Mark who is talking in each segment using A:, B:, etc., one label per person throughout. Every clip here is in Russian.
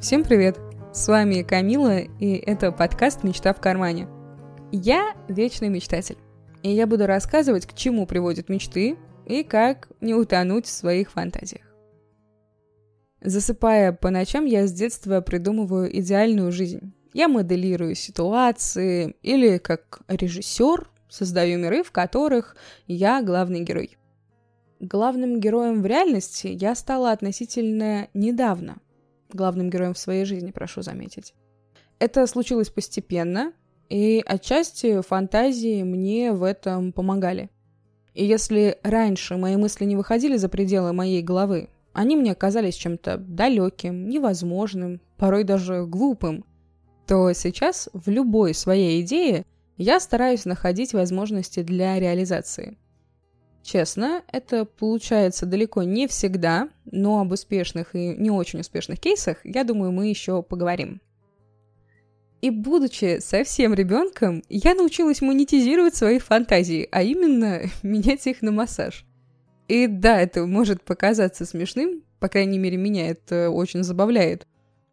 A: Всем привет! С вами Камила, и это подкаст «Мечта в кармане». Я вечный мечтатель, и я буду рассказывать, к чему приводят мечты и как не утонуть в своих фантазиях. Засыпая по ночам, я с детства придумываю идеальную жизнь. Я моделирую ситуации или как режиссер создаю миры, в которых я главный герой. Главным героем в реальности я стала относительно недавно – главным героем в своей жизни, прошу заметить. Это случилось постепенно, и отчасти фантазии мне в этом помогали. И если раньше мои мысли не выходили за пределы моей головы, они мне казались чем-то далеким, невозможным, порой даже глупым, то сейчас в любой своей идее я стараюсь находить возможности для реализации – Честно, это получается далеко не всегда, но об успешных и не очень успешных кейсах, я думаю, мы еще поговорим. И будучи совсем ребенком, я научилась монетизировать свои фантазии, а именно менять их на массаж. И да, это может показаться смешным, по крайней мере, меня это очень забавляет.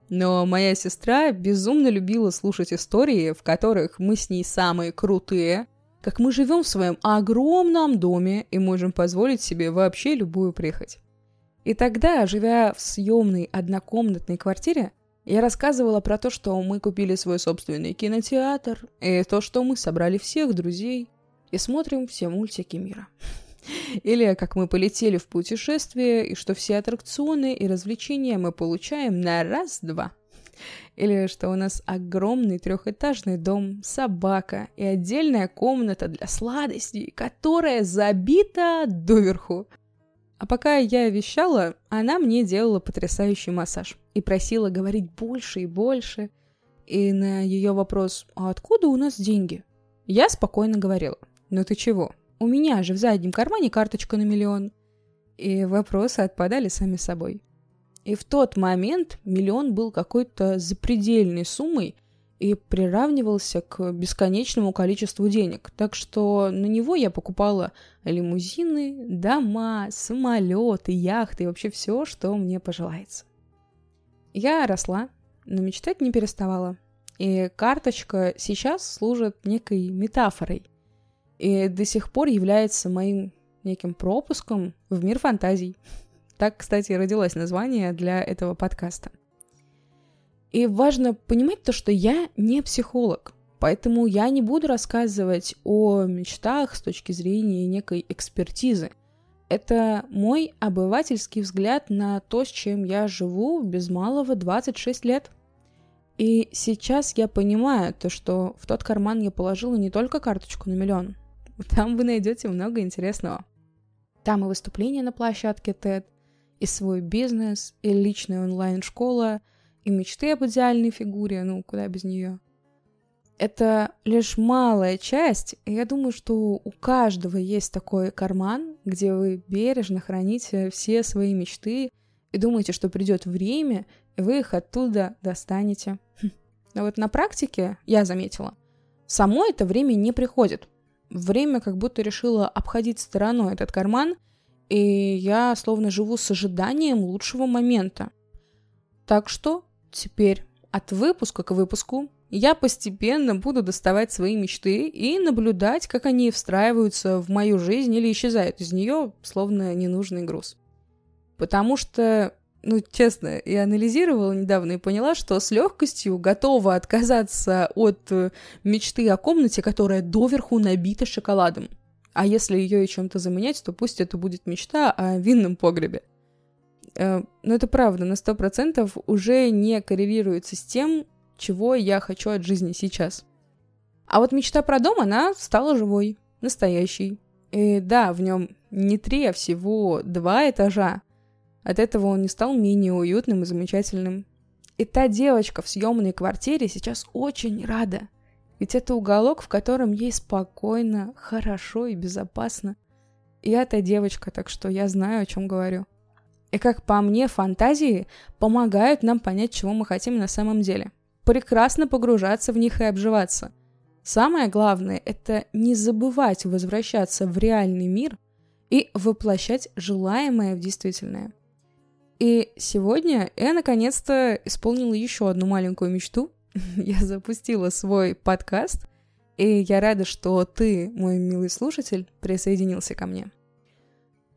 A: Но моя сестра безумно любила слушать истории, в которых мы с ней самые крутые, как мы живем в своем огромном доме и можем позволить себе вообще любую прихоть. И тогда, живя в съемной однокомнатной квартире, я рассказывала про то, что мы купили свой собственный кинотеатр, и то, что мы собрали всех друзей и смотрим все мультики мира. Или как мы полетели в путешествие, и что все аттракционы и развлечения мы получаем на раз-два. Или что у нас огромный трехэтажный дом, собака и отдельная комната для сладостей, которая забита доверху. А пока я вещала, она мне делала потрясающий массаж и просила говорить больше и больше. И на ее вопрос «А откуда у нас деньги?» я спокойно говорила «Ну ты чего? У меня же в заднем кармане карточка на миллион». И вопросы отпадали сами собой. И в тот момент миллион был какой-то запредельной суммой и приравнивался к бесконечному количеству денег. Так что на него я покупала лимузины, дома, самолеты, яхты и вообще все, что мне пожелается. Я росла, но мечтать не переставала. И карточка сейчас служит некой метафорой. И до сих пор является моим неким пропуском в мир фантазий. Так, кстати, родилось название для этого подкаста. И важно понимать то, что я не психолог, поэтому я не буду рассказывать о мечтах с точки зрения некой экспертизы. Это мой обывательский взгляд на то, с чем я живу без малого 26 лет. И сейчас я понимаю то, что в тот карман я положила не только карточку на миллион. Там вы найдете много интересного. Там и выступления на площадке TED, и свой бизнес, и личная онлайн-школа, и мечты об идеальной фигуре, ну, куда без нее. Это лишь малая часть, и я думаю, что у каждого есть такой карман, где вы бережно храните все свои мечты и думаете, что придет время, и вы их оттуда достанете. Но вот на практике я заметила, само это время не приходит. Время как будто решило обходить стороной этот карман — и я словно живу с ожиданием лучшего момента. Так что теперь от выпуска к выпуску я постепенно буду доставать свои мечты и наблюдать, как они встраиваются в мою жизнь или исчезают из нее, словно ненужный груз. Потому что, ну, честно, я анализировала недавно и поняла, что с легкостью готова отказаться от э, мечты о комнате, которая доверху набита шоколадом. А если ее и чем-то заменять, то пусть это будет мечта о винном погребе. Э, но это правда, на сто процентов уже не коррелируется с тем, чего я хочу от жизни сейчас. А вот мечта про дом, она стала живой, настоящей. И да, в нем не три, а всего два этажа. От этого он не стал менее уютным и замечательным. И та девочка в съемной квартире сейчас очень рада. Ведь это уголок, в котором ей спокойно, хорошо и безопасно. Я та девочка, так что я знаю, о чем говорю. И как по мне, фантазии помогают нам понять, чего мы хотим на самом деле. Прекрасно погружаться в них и обживаться. Самое главное – это не забывать возвращаться в реальный мир и воплощать желаемое в действительное. И сегодня я наконец-то исполнила еще одну маленькую мечту. я запустила свой подкаст, и я рада, что ты, мой милый слушатель, присоединился ко мне.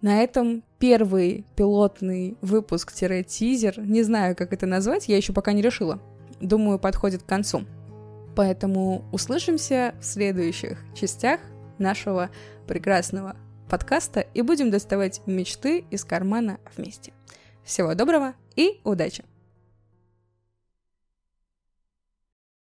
A: На этом первый пилотный выпуск-тизер, не знаю, как это назвать, я еще пока не решила. Думаю, подходит к концу. Поэтому услышимся в следующих частях нашего прекрасного подкаста и будем доставать мечты из кармана вместе. Всего доброго и удачи!